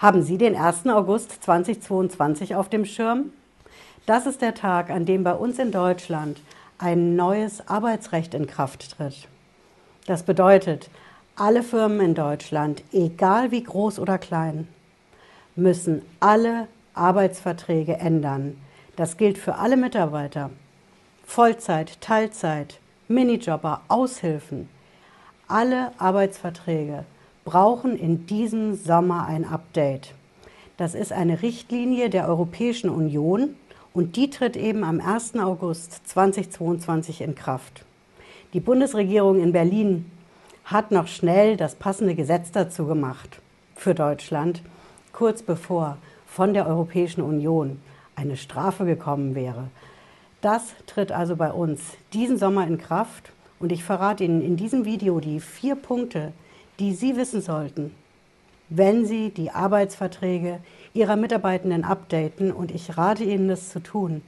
Haben Sie den 1. August 2022 auf dem Schirm? Das ist der Tag, an dem bei uns in Deutschland ein neues Arbeitsrecht in Kraft tritt. Das bedeutet, alle Firmen in Deutschland, egal wie groß oder klein, müssen alle Arbeitsverträge ändern. Das gilt für alle Mitarbeiter. Vollzeit, Teilzeit, Minijobber, Aushilfen. Alle Arbeitsverträge brauchen in diesem Sommer ein Update. Das ist eine Richtlinie der Europäischen Union und die tritt eben am 1. August 2022 in Kraft. Die Bundesregierung in Berlin hat noch schnell das passende Gesetz dazu gemacht für Deutschland, kurz bevor von der Europäischen Union eine Strafe gekommen wäre. Das tritt also bei uns diesen Sommer in Kraft und ich verrate Ihnen in diesem Video die vier Punkte, die Sie wissen sollten, wenn Sie die Arbeitsverträge Ihrer Mitarbeitenden updaten. Und ich rate Ihnen, das zu tun.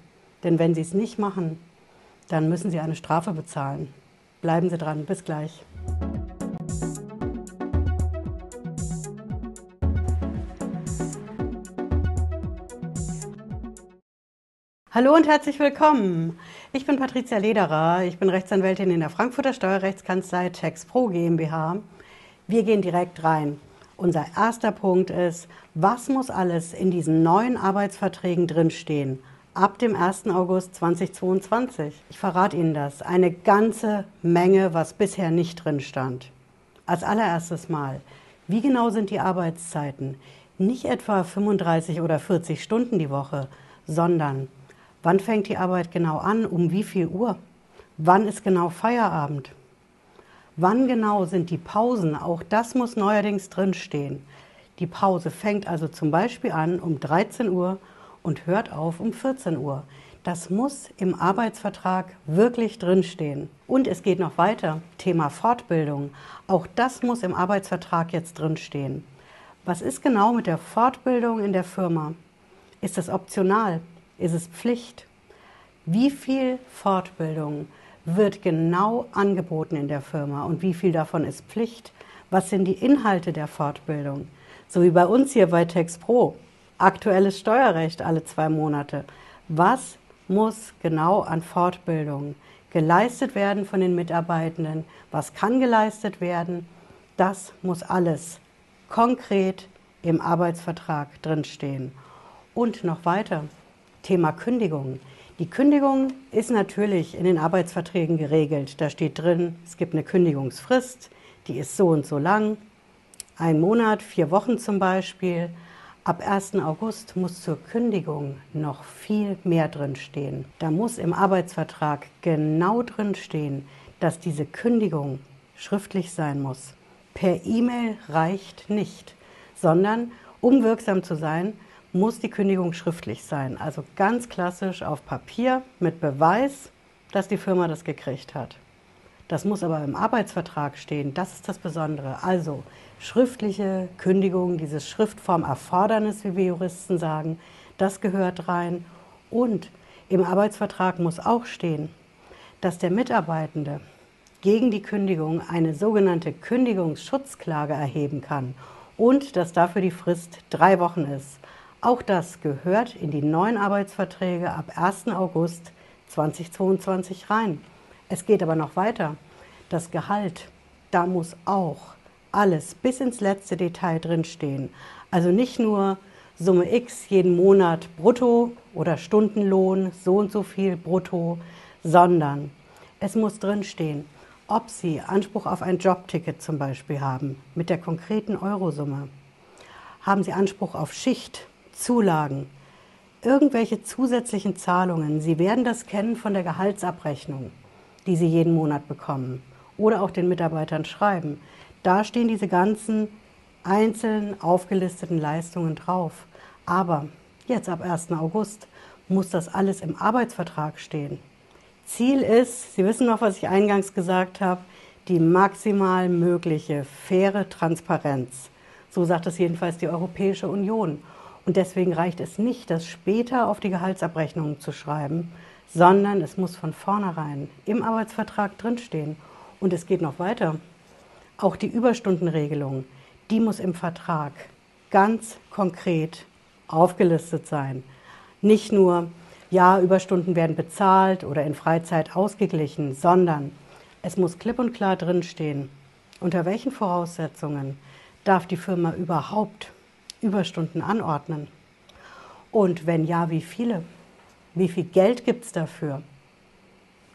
Denn wenn Sie es nicht machen, dann müssen Sie eine Strafe bezahlen. Bleiben Sie dran. Bis gleich. Hallo und herzlich willkommen. Ich bin Patricia Lederer. Ich bin Rechtsanwältin in der Frankfurter Steuerrechtskanzlei TaxPro GmbH wir gehen direkt rein. Unser erster Punkt ist, was muss alles in diesen neuen Arbeitsverträgen drinstehen? Ab dem 1. August 2022. Ich verrate Ihnen das. Eine ganze Menge, was bisher nicht drin stand. Als allererstes Mal, wie genau sind die Arbeitszeiten? Nicht etwa 35 oder 40 Stunden die Woche, sondern wann fängt die Arbeit genau an, um wie viel Uhr? Wann ist genau Feierabend? Wann genau sind die Pausen? Auch das muss neuerdings drinstehen. Die Pause fängt also zum Beispiel an um 13 Uhr und hört auf um 14 Uhr. Das muss im Arbeitsvertrag wirklich drinstehen. Und es geht noch weiter. Thema Fortbildung. Auch das muss im Arbeitsvertrag jetzt drinstehen. Was ist genau mit der Fortbildung in der Firma? Ist es optional? Ist es Pflicht? Wie viel Fortbildung wird genau angeboten in der Firma und wie viel davon ist Pflicht? Was sind die Inhalte der Fortbildung? So wie bei uns hier bei TextPro. Aktuelles Steuerrecht alle zwei Monate. Was muss genau an Fortbildung geleistet werden von den Mitarbeitenden? Was kann geleistet werden? Das muss alles konkret im Arbeitsvertrag drinstehen. Und noch weiter, Thema Kündigung. Die Kündigung ist natürlich in den Arbeitsverträgen geregelt. Da steht drin, es gibt eine Kündigungsfrist, die ist so und so lang, ein Monat, vier Wochen zum Beispiel. Ab 1. August muss zur Kündigung noch viel mehr drinstehen. Da muss im Arbeitsvertrag genau drinstehen, dass diese Kündigung schriftlich sein muss. Per E-Mail reicht nicht, sondern um wirksam zu sein, muss die Kündigung schriftlich sein. Also ganz klassisch auf Papier mit Beweis, dass die Firma das gekriegt hat. Das muss aber im Arbeitsvertrag stehen. Das ist das Besondere. Also schriftliche Kündigung, dieses Schriftformerfordernis, wie wir Juristen sagen, das gehört rein. Und im Arbeitsvertrag muss auch stehen, dass der Mitarbeitende gegen die Kündigung eine sogenannte Kündigungsschutzklage erheben kann und dass dafür die Frist drei Wochen ist. Auch das gehört in die neuen Arbeitsverträge ab 1. August 2022 rein. Es geht aber noch weiter. Das Gehalt, da muss auch alles bis ins letzte Detail drinstehen. Also nicht nur Summe X jeden Monat brutto oder Stundenlohn, so und so viel brutto, sondern es muss drinstehen, ob Sie Anspruch auf ein Jobticket zum Beispiel haben mit der konkreten Eurosumme. Haben Sie Anspruch auf Schicht Zulagen, irgendwelche zusätzlichen Zahlungen. Sie werden das kennen von der Gehaltsabrechnung, die Sie jeden Monat bekommen oder auch den Mitarbeitern schreiben. Da stehen diese ganzen einzeln aufgelisteten Leistungen drauf. Aber jetzt ab 1. August muss das alles im Arbeitsvertrag stehen. Ziel ist, Sie wissen noch, was ich eingangs gesagt habe, die maximal mögliche faire Transparenz. So sagt es jedenfalls die Europäische Union. Und deswegen reicht es nicht, das später auf die Gehaltsabrechnung zu schreiben, sondern es muss von vornherein im Arbeitsvertrag drinstehen. Und es geht noch weiter. Auch die Überstundenregelung, die muss im Vertrag ganz konkret aufgelistet sein. Nicht nur, ja, Überstunden werden bezahlt oder in Freizeit ausgeglichen, sondern es muss klipp und klar drinstehen, unter welchen Voraussetzungen darf die Firma überhaupt Überstunden anordnen? Und wenn ja, wie viele? Wie viel Geld gibt es dafür?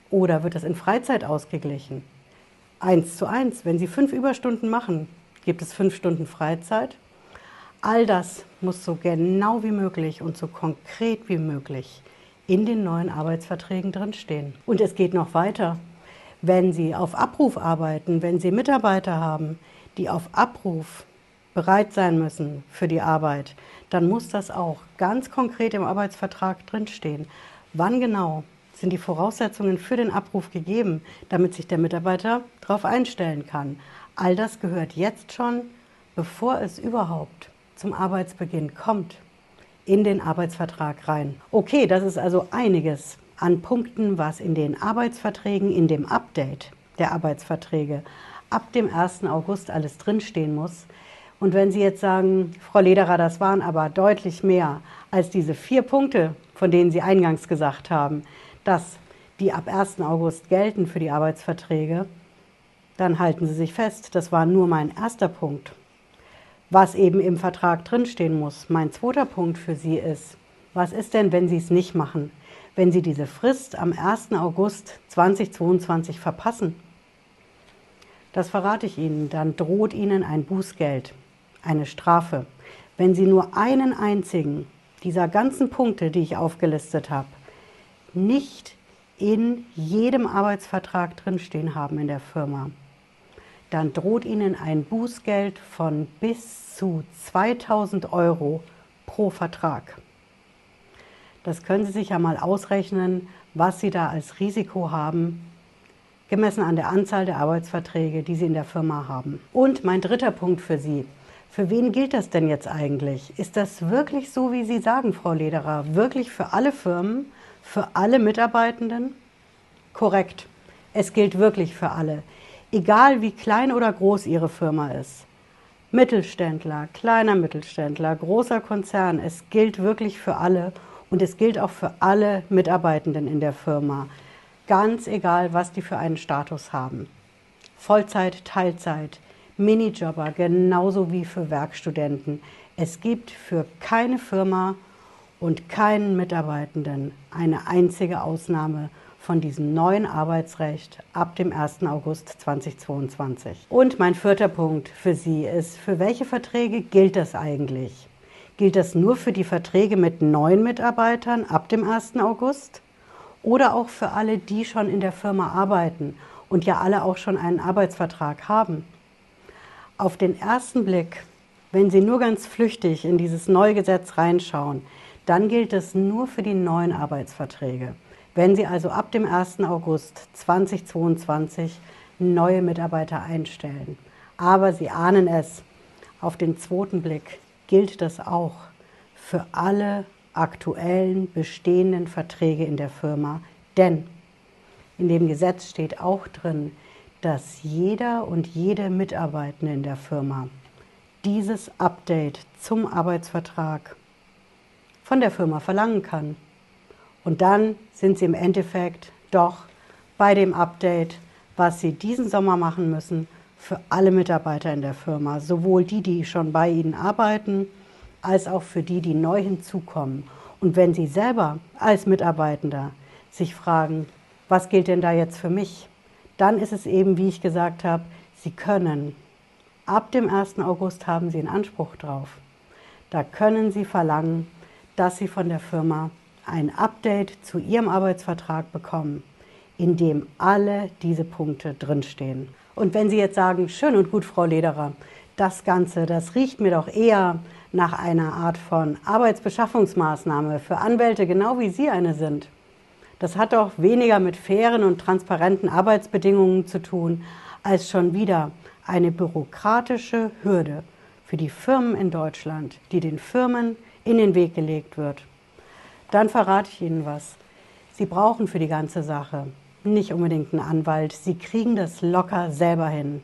Oder wird es in Freizeit ausgeglichen? Eins zu eins, wenn Sie fünf Überstunden machen, gibt es fünf Stunden Freizeit. All das muss so genau wie möglich und so konkret wie möglich in den neuen Arbeitsverträgen drinstehen. Und es geht noch weiter. Wenn Sie auf Abruf arbeiten, wenn Sie Mitarbeiter haben, die auf Abruf bereit sein müssen für die Arbeit, dann muss das auch ganz konkret im Arbeitsvertrag drinstehen. Wann genau sind die Voraussetzungen für den Abruf gegeben, damit sich der Mitarbeiter darauf einstellen kann? All das gehört jetzt schon, bevor es überhaupt zum Arbeitsbeginn kommt, in den Arbeitsvertrag rein. Okay, das ist also einiges an Punkten, was in den Arbeitsverträgen, in dem Update der Arbeitsverträge ab dem 1. August alles drinstehen muss. Und wenn Sie jetzt sagen, Frau Lederer, das waren aber deutlich mehr als diese vier Punkte, von denen Sie eingangs gesagt haben, dass die ab 1. August gelten für die Arbeitsverträge, dann halten Sie sich fest, das war nur mein erster Punkt. Was eben im Vertrag drinstehen muss. Mein zweiter Punkt für Sie ist, was ist denn, wenn Sie es nicht machen? Wenn Sie diese Frist am 1. August 2022 verpassen? Das verrate ich Ihnen, dann droht Ihnen ein Bußgeld eine Strafe. Wenn Sie nur einen einzigen dieser ganzen Punkte, die ich aufgelistet habe, nicht in jedem Arbeitsvertrag drinstehen haben in der Firma, dann droht Ihnen ein Bußgeld von bis zu 2000 Euro pro Vertrag. Das können Sie sich ja mal ausrechnen, was Sie da als Risiko haben, gemessen an der Anzahl der Arbeitsverträge, die Sie in der Firma haben. Und mein dritter Punkt für Sie. Für wen gilt das denn jetzt eigentlich? Ist das wirklich so, wie Sie sagen, Frau Lederer? Wirklich für alle Firmen, für alle Mitarbeitenden? Korrekt. Es gilt wirklich für alle. Egal wie klein oder groß Ihre Firma ist. Mittelständler, kleiner Mittelständler, großer Konzern, es gilt wirklich für alle und es gilt auch für alle Mitarbeitenden in der Firma. Ganz egal, was die für einen Status haben. Vollzeit, Teilzeit, Minijobber genauso wie für Werkstudenten. Es gibt für keine Firma und keinen Mitarbeitenden eine einzige Ausnahme von diesem neuen Arbeitsrecht ab dem 1. August 2022. Und mein vierter Punkt für Sie ist, für welche Verträge gilt das eigentlich? Gilt das nur für die Verträge mit neuen Mitarbeitern ab dem 1. August? Oder auch für alle, die schon in der Firma arbeiten und ja alle auch schon einen Arbeitsvertrag haben? Auf den ersten Blick, wenn Sie nur ganz flüchtig in dieses neue Gesetz reinschauen, dann gilt es nur für die neuen Arbeitsverträge. Wenn Sie also ab dem 1. August 2022 neue Mitarbeiter einstellen. Aber Sie ahnen es, auf den zweiten Blick gilt das auch für alle aktuellen bestehenden Verträge in der Firma. Denn in dem Gesetz steht auch drin, dass jeder und jede Mitarbeitende in der Firma dieses Update zum Arbeitsvertrag von der Firma verlangen kann. Und dann sind sie im Endeffekt doch bei dem Update, was sie diesen Sommer machen müssen, für alle Mitarbeiter in der Firma, sowohl die, die schon bei ihnen arbeiten, als auch für die, die neu hinzukommen. Und wenn sie selber als Mitarbeitender sich fragen, was gilt denn da jetzt für mich? Dann ist es eben, wie ich gesagt habe, Sie können. Ab dem 1. August haben Sie einen Anspruch drauf. Da können Sie verlangen, dass Sie von der Firma ein Update zu Ihrem Arbeitsvertrag bekommen, in dem alle diese Punkte drinstehen. Und wenn Sie jetzt sagen, schön und gut, Frau Lederer, das Ganze, das riecht mir doch eher nach einer Art von Arbeitsbeschaffungsmaßnahme für Anwälte, genau wie Sie eine sind, das hat doch weniger mit fairen und transparenten Arbeitsbedingungen zu tun, als schon wieder eine bürokratische Hürde für die Firmen in Deutschland, die den Firmen in den Weg gelegt wird. Dann verrate ich Ihnen was. Sie brauchen für die ganze Sache nicht unbedingt einen Anwalt. Sie kriegen das locker selber hin.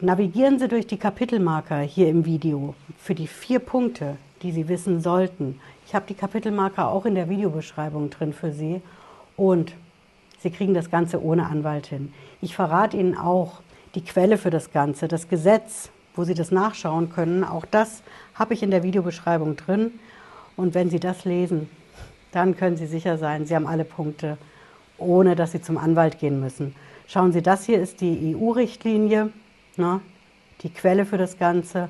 navigieren Sie durch die Kapitelmarker hier im Video für die vier Punkte, die Sie wissen sollten. Ich habe die Kapitelmarker auch in der Videobeschreibung drin für Sie und Sie kriegen das Ganze ohne Anwalt hin. Ich verrate Ihnen auch die Quelle für das Ganze, das Gesetz, wo Sie das nachschauen können. Auch das habe ich in der Videobeschreibung drin. Und wenn Sie das lesen, dann können Sie sicher sein, Sie haben alle Punkte, ohne dass Sie zum Anwalt gehen müssen. Schauen Sie, das hier ist die EU-Richtlinie, ne, die Quelle für das Ganze.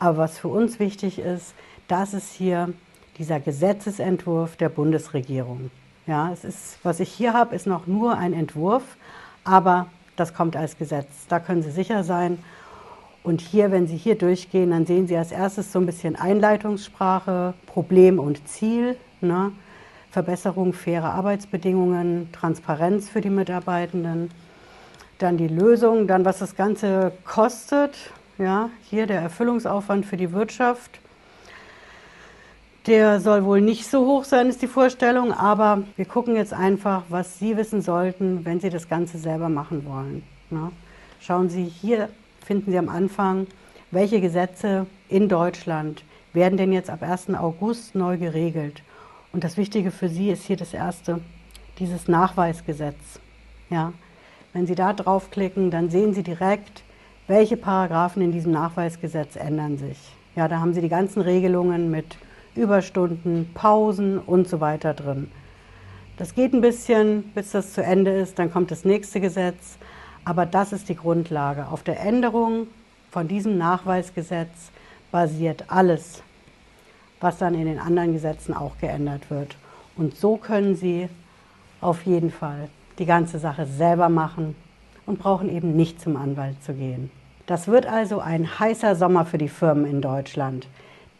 Aber was für uns wichtig ist, das ist hier dieser Gesetzesentwurf der Bundesregierung. Ja, es ist, was ich hier habe, ist noch nur ein Entwurf, aber das kommt als Gesetz. Da können Sie sicher sein. Und hier, wenn Sie hier durchgehen, dann sehen Sie als erstes so ein bisschen Einleitungssprache, Problem und Ziel, ne? Verbesserung fairer Arbeitsbedingungen, Transparenz für die Mitarbeitenden, dann die Lösung, dann was das Ganze kostet, ja, hier der Erfüllungsaufwand für die Wirtschaft. Der soll wohl nicht so hoch sein, ist die Vorstellung, aber wir gucken jetzt einfach, was Sie wissen sollten, wenn Sie das Ganze selber machen wollen. Ne? Schauen Sie hier finden Sie am Anfang, welche Gesetze in Deutschland werden denn jetzt ab 1. August neu geregelt. Und das Wichtige für Sie ist hier das erste, dieses Nachweisgesetz. Ja, wenn Sie da draufklicken, dann sehen Sie direkt, welche Paragraphen in diesem Nachweisgesetz ändern sich. Ja, da haben Sie die ganzen Regelungen mit Überstunden, Pausen und so weiter drin. Das geht ein bisschen, bis das zu Ende ist, dann kommt das nächste Gesetz. Aber das ist die Grundlage. Auf der Änderung von diesem Nachweisgesetz basiert alles, was dann in den anderen Gesetzen auch geändert wird. Und so können Sie auf jeden Fall die ganze Sache selber machen und brauchen eben nicht zum Anwalt zu gehen. Das wird also ein heißer Sommer für die Firmen in Deutschland,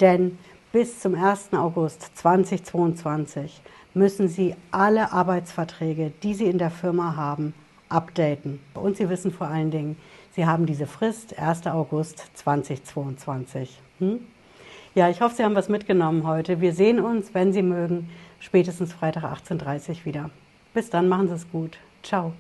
denn bis zum 1. August 2022 müssen Sie alle Arbeitsverträge, die Sie in der Firma haben, updaten. Und Sie wissen vor allen Dingen, Sie haben diese Frist 1. August 2022. Hm? Ja, ich hoffe, Sie haben was mitgenommen heute. Wir sehen uns, wenn Sie mögen, spätestens Freitag 18.30 Uhr wieder. Bis dann, machen Sie es gut. Ciao.